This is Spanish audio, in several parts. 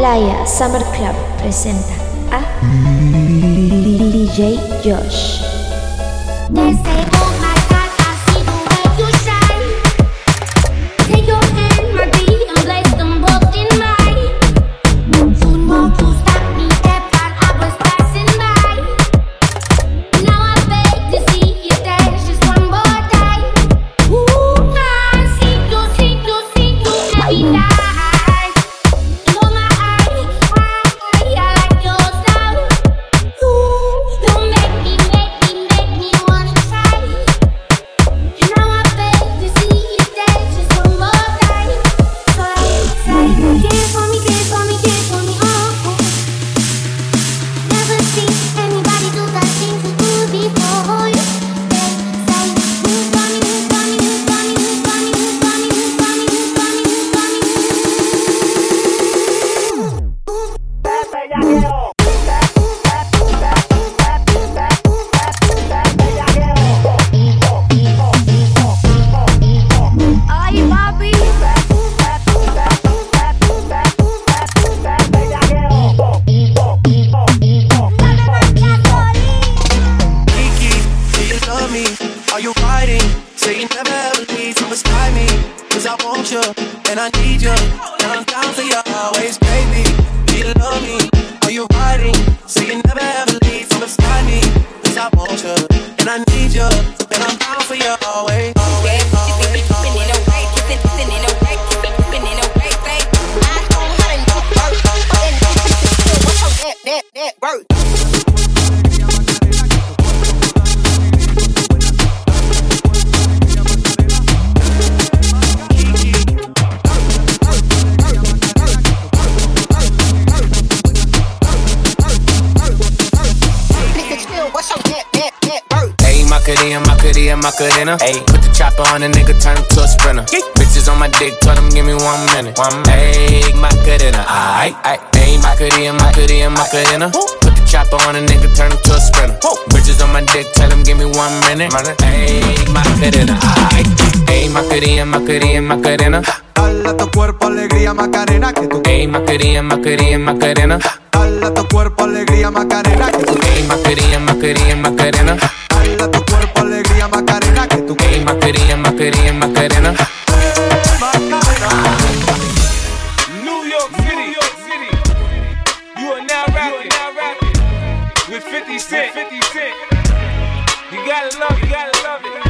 Playa Summer Club presenta a DJ Josh. you, and I'm down for you always, always. always. Macarena. Ayy, put the chopper on a nigga, turn him to a sprinter. Yee. Bitches on my dick, tell them give me one minute. One minute. Macarena. Aight, aight. Ayy, Macarena, Macarena, Macarena. Put the chopper on a nigga, turn him to a sprinter. Bitches on my dick, tell them give me one minute. Ayy, Macarena. Aight. Ayy, Macarena, Macarena, Macarena. Dale a tu cuerpo alegría, Macarena. Que tu... Ayy, Macarena, Macarena, Macarena. Dale a tu cuerpo alegría, Macarena. Que tu... Ayy, Macarena, Macarena, Macarena. Dale a tu cuerpo alegría, Macarena. Que tu... Ayy, Macarena, Macarena, Macarena. New York City, New York City. You are now rapping, with 50 Cent. 50 Cent. You gotta love, you gotta love it.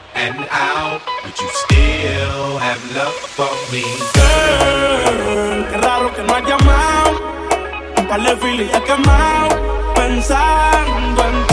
and out? Would you still have love for me? Girl, qué raro que no has llamado. Un par de filis he quemado. Pensando en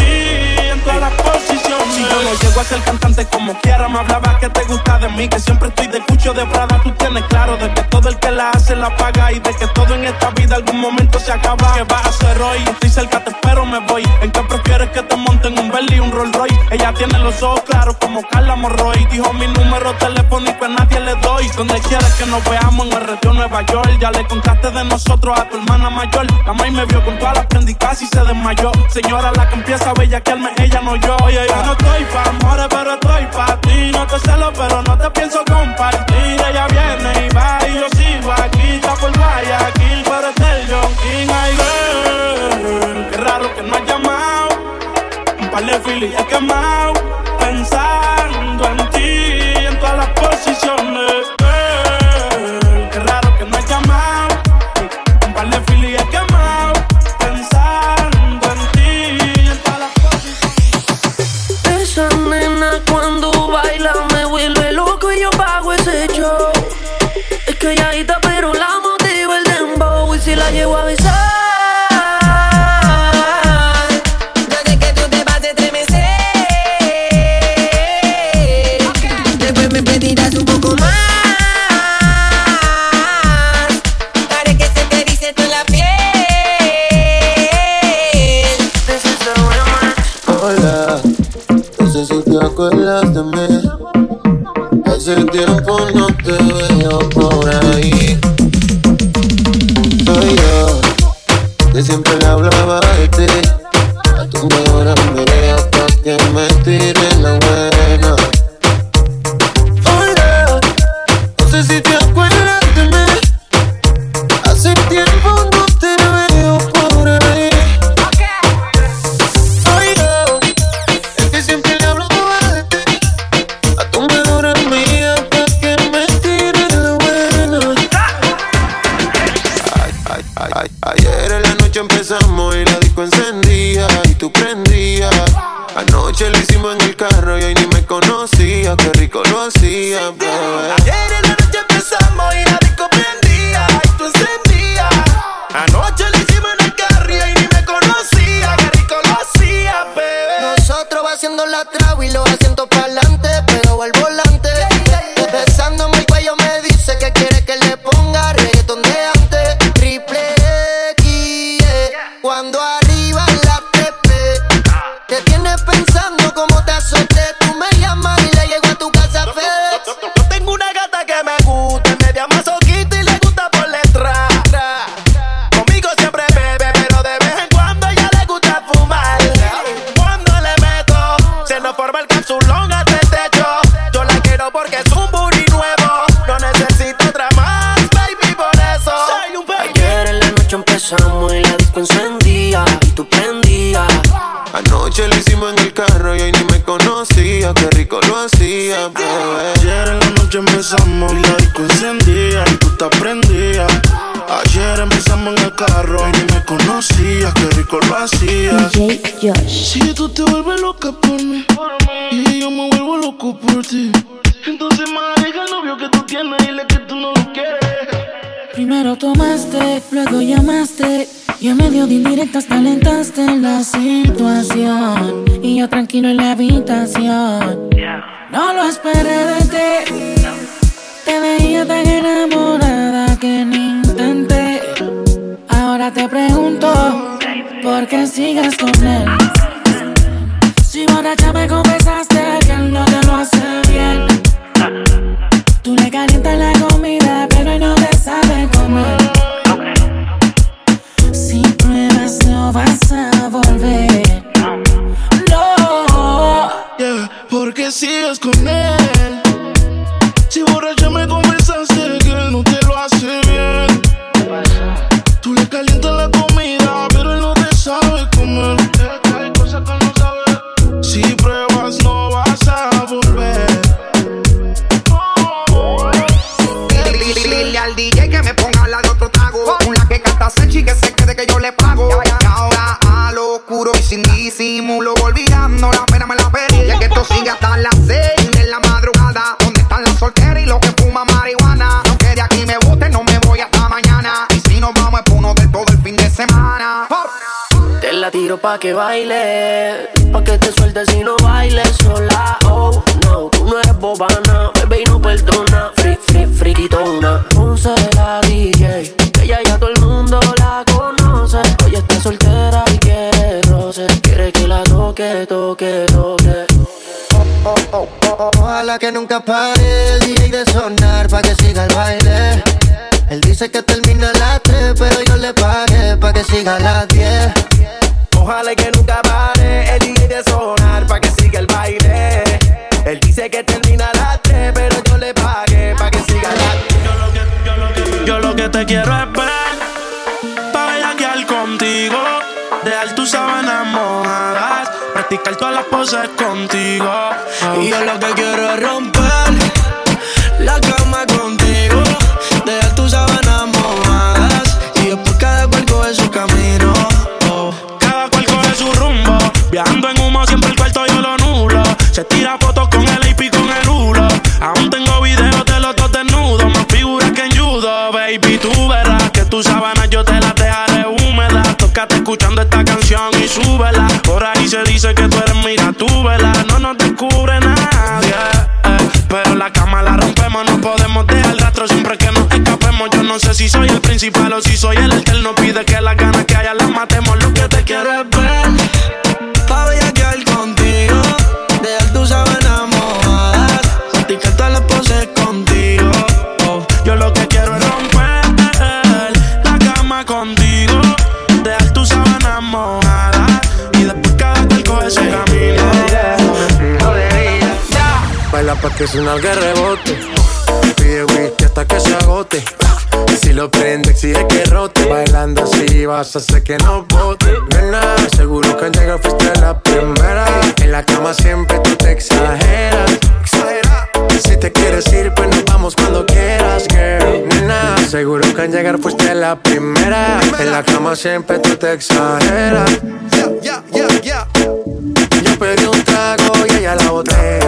Si yo no llego a ser cantante como quiera, me hablaba que te gusta de mí. Que siempre estoy de cucho de Prada. Tú tienes claro de que todo el que la hace la paga. Y de que todo en esta vida algún momento se acaba. ¿Qué vas a hacer hoy? Estoy cerca, te espero, me voy. ¿En qué prefieres que te monten un Bentley y un Rolls Royce? Ella tiene los ojos claros como Carla Morroy. Dijo mi número telefónico a nadie le doy. Donde quieres que nos veamos en el retiro Nueva York. Ya le contaste de nosotros a tu hermana mayor. La maíz me vio con todas las prendicas y se desmayó. Señora, la que empieza a bellaquearme, ella no yo. Oye, yo no estoy pa' amores, pero estoy pa' ti. No te disco encendía y tú prendías. Anoche lo hicimos en el carro y hoy ni me conocía, qué rico lo hacía, bebé. Conocía, qué rico lo hacía, bebé. Ayer en la noche empezamos y la disco encendía y tú te prendías. Ayer empezamos en el carro y ni me conocías, qué rico lo hacías. DJ Josh. Si tú te vuelves loca por mí y yo me vuelvo loco por ti, entonces maneja el novio que tú tienes y dile que tú no lo quieres. Primero tomaste, luego llamaste y en medio de indirectas calentaste la situación y yo tranquilo en la habitación. No lo esperé de ti, te veía tan enamorada que ni intenté. Ahora te pregunto, ¿por qué sigues con él? Si borracha me confesaste pa' que baile, pa' que te sueltes y no bailes sola. Oh, no, tú no eres bobana, bebé y no perdona. Free, free, friquitona. Ponce la DJ, que ya ya todo el mundo la conoce. Hoy está soltera y quiere roce, quiere que la toque, toque, toque. Ojalá que nunca pare el DJ de sonar pa' que siga el baile. Él dice que termina a las 3, pero yo le pagué pa' que siga a las 10. Ojalá que nunca pare el DJ de sonar pa' que siga el baile. Él dice que termina a las 3, pero yo le pagué pa' que siga la Yo lo que te quiero es ver, pa' bellaquear contigo, dejar tus sábanas mojadas, practicar todas las poses contigo. Y yo lo que quiero es romper la cama la rompemos, no podemos dejar rastro siempre que nos escapemos. Yo no sé si soy el principal o si soy el alterno. Pide que las ganas pa' que su nalga rebote. Pide whisky hasta que se agote. Y si lo prende, exige que rote. Bailando así vas a hacer que no bote. Nena, seguro que al llegar fuiste la primera. En la cama siempre tú te exageras. Si te quieres ir, pues nos vamos cuando quieras, girl. Nena, seguro que al llegar fuiste la primera. En la cama siempre tú te exageras. Yeah, yeah, yeah. Yo pedí un trago y ella la botella.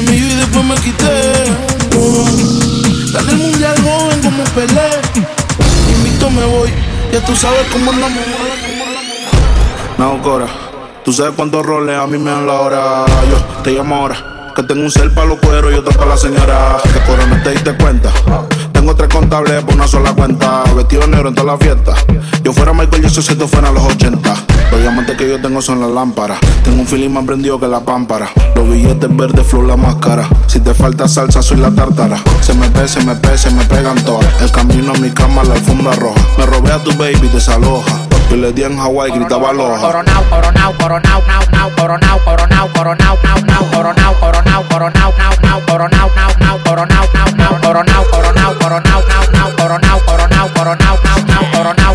Mío y después me quité. Oh. Gané el mundial joven como Pelé. Invito me voy, ya tú sabes cómo andamos. No, Cora, tú sabes cuántos roles a mí me dan la hora. Yo te llamo ahora. Que tengo un cel para los cueros y otro para la señora. Que Cora no te diste cuenta. Tengo tres contables por una sola cuenta. Vestido negro en toda la fiesta. Yo fuera Michael Jackson si esto fuera los 80. Los diamantes que yo tengo son las lámparas. Tengo un feeling más prendido que la pámpara. Los billetes verdes, flor la máscara. Si te falta salsa, soy la tártara. Se me pe, se me pe, se me pegan todas. El camino a mi cama, la alfombra roja. Me robé a tu baby, desaloja. Yo le di en Hawaii, gritaba aloha. Coronao, coronao, coronao, nao, nao, coronao, coronao, coronao, nao, nao, coronao, coronao, coronao, nao, nao, coronao, nao, nao, coronao, nao, nao, coronao, coronao, coronao, nao, nao, coronao, coronao, coronao, nao, nao, coronao,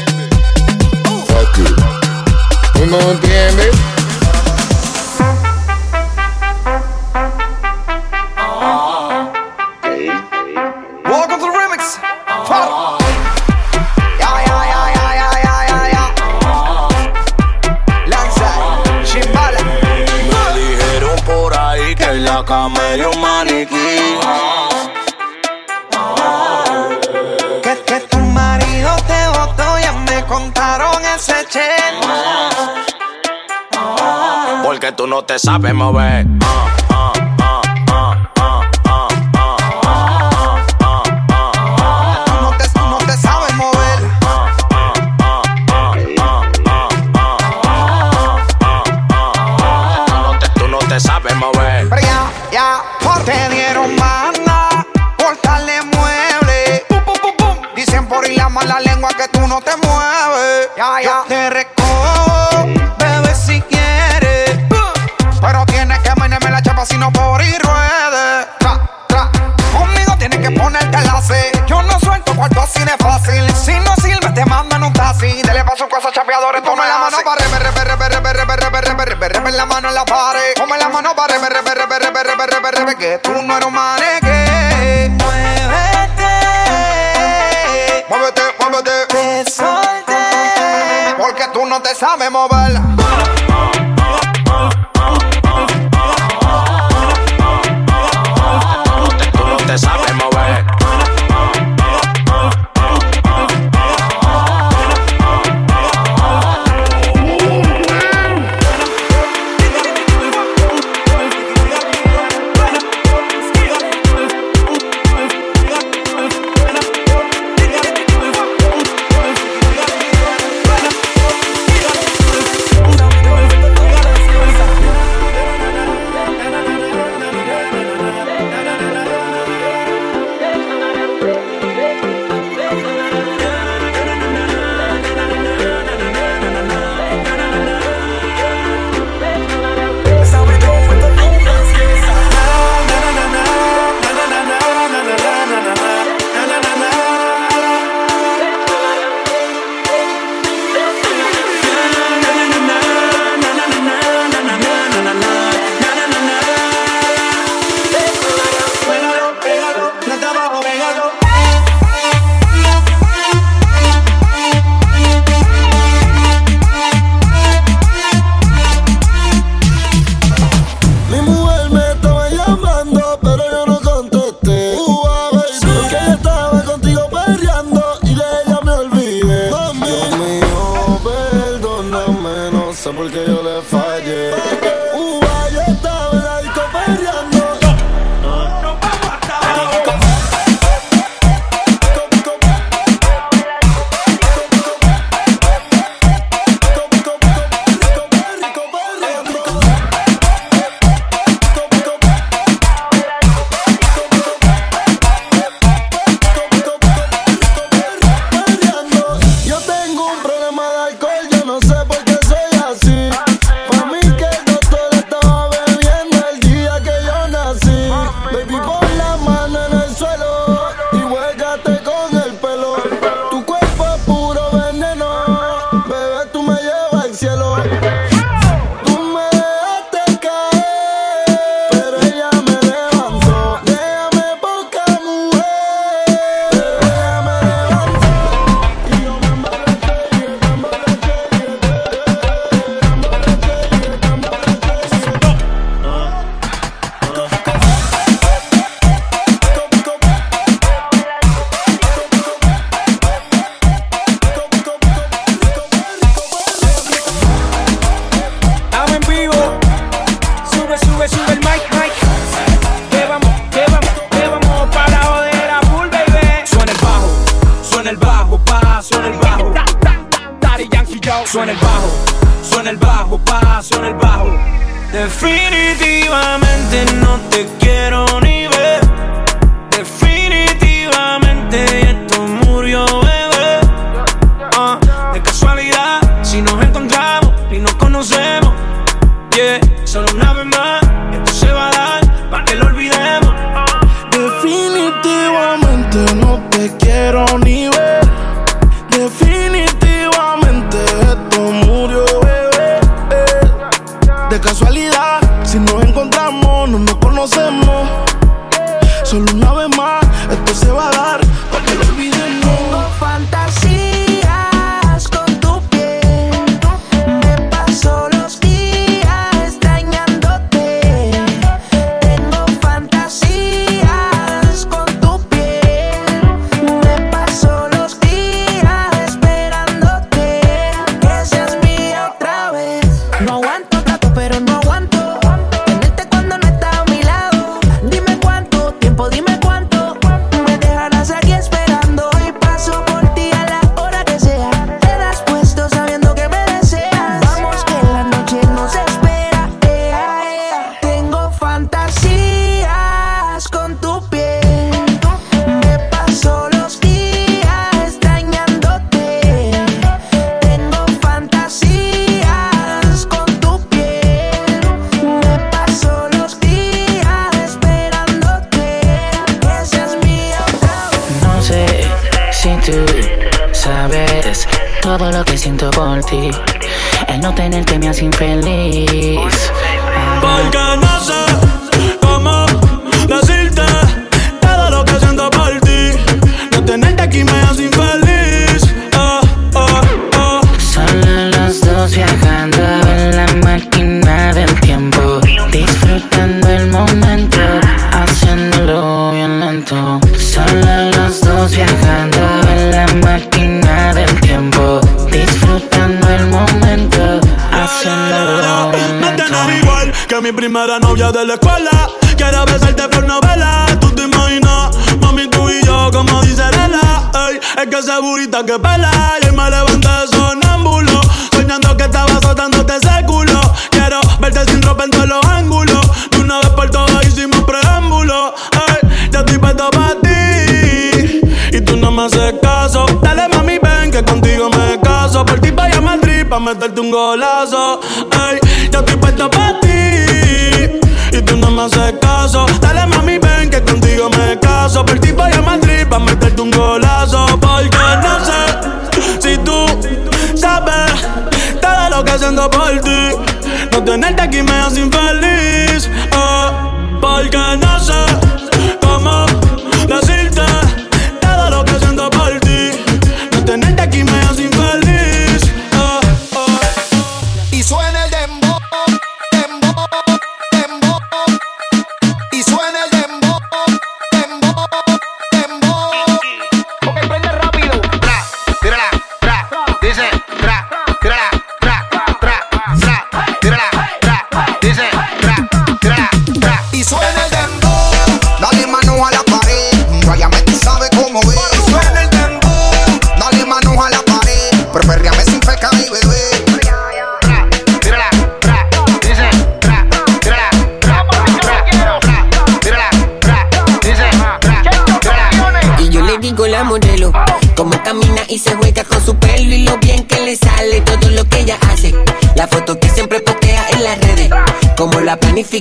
to. You know what I'm saying, baby? Welcome to the remix. Dijeron por ahí que la maniquí contaron ese chel. Porque tú no te sabes mover. Ponme la mano en la pared. Ponme la mano para rebe, rebe, rebe, rebe, rebe, rebe, rebe, que tú no eres un que Muévete. Muévete, muévete. Te solté. Porque tú no te sabes mover. Todo lo que siento por ti. El no tenerte me hace infeliz. Porque no sé cómo decirte todo lo que siento por ti. No tenerte aquí me hace de la escuela. Quiero besarte por novela. Tú te imaginas, mami, tú y yo, como dice Lela. Ey, es que esa burita que pela. Y me levanté sonámbulo. Soñando que estaba azotándote ese culo. Quiero verte sin ropa en todos los ángulos. De una vez por todas hicimos preámbulo. Ey, ya estoy puesto para ti. Y tú no me haces caso. Dale, mami, ven que contigo me caso. Por ti vaya a Madrid pa' meterte un golazo. Ey, ya estoy puesto para ti. No me haces caso. Dale, mami, ven que contigo me caso. Por ti vaya a Madrid pa' meterte un golazo. Porque no sé si tú sabes todo lo que siento por ti. No tenerte aquí me hace infeliz. Oh, porque no sé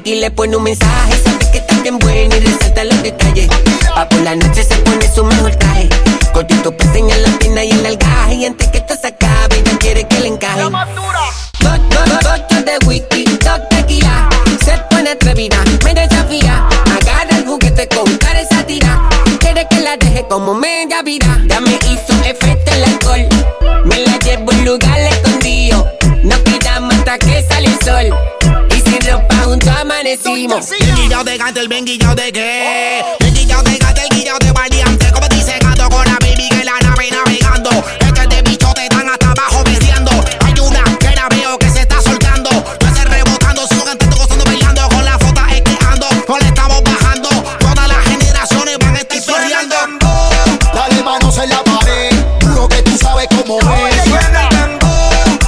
y le pone un mensaje, sabe que está bien buena y resalta los detalles. Pa' por la noche se pone su mejor traje, cortito para enseñar la pierna y el algaje y antes que esto se acabe ella quiere que le encaje. Dos, dos, dos, dos de whisky, dos tequila, se pone atrevida, me desafía, agarra el juguete con cara esa tira, quiere que la deje como media vida, amanecimos. El guillao de gato, el ben guillao de qué. El guillao de gato, el guillao de valiente. Como dice gato con la baby que la nave navegando. Es que de bicho te dan hasta abajo bebiendo. Hay una que la veo que se está soltando. No hace rebotando, sigo cantando, gozando, bailando. Con la foto es que ando, no le estamos bajando. Todas las generaciones van a estar perreando. Dale manos en la pared, juro que tú sabes cómo es.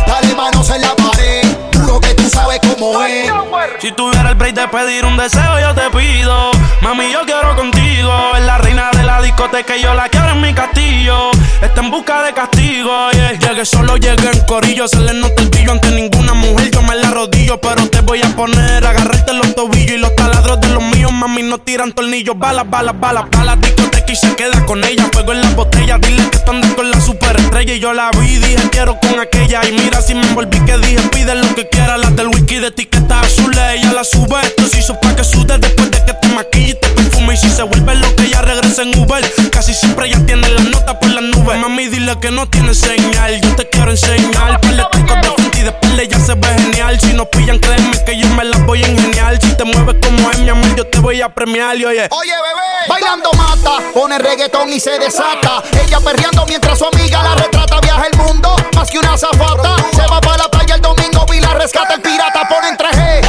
Dale manos en la pared, juro que tú sabes cómo es. Si tuviera el break de pedir un deseo, yo te pido. Mami, yo quiero contigo. Es la reina de la discoteca y yo la quiero en mi castillo. Está en busca de castigo. Llegué solo, llegué en corillo. Se le nota el brillo ante ninguna mujer. Yo me la rodillo, pero te voy a poner. Agarrarte los tobillos y los taladros de los míos. Mami, no tiran tornillos. Balas, balas, balas, balas. Discoteca y se queda con ella. Fuego en la botella. Dile que están con la superestrella. Y yo la vi, dije quiero con aquella. Y mira si me envolví que dije pide lo que quiera. Las del whisky de etiqueta azul. Ella la sube. Esto se hizo pa' que sude después de que te maquille y te perfume. Y si se vuelve lo que ella regresa en Uber. Casi siempre ella tiene las notas por las nubes. Mami, dile que no tiene señal. Yo te quiero enseñar. De trucos de frente y de espalda ya se ve genial. Si nos pillan, créeme que yo me las voy a ingeniar. Si te mueves como es mi amor, yo te voy a premiar. Y oye, Oye, bebé, bailando mata, pone reggaetón y se desata. Ella perreando mientras su amiga la retrata. Viaja el mundo más que una zafata. Se va para la playa el domingo y la rescata. El pirata pone en 3G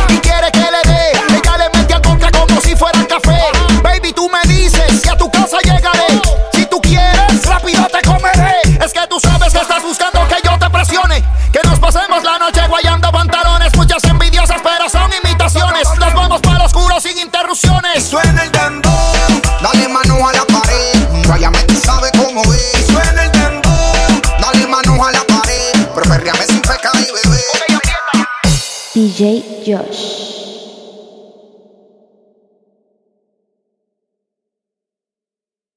mano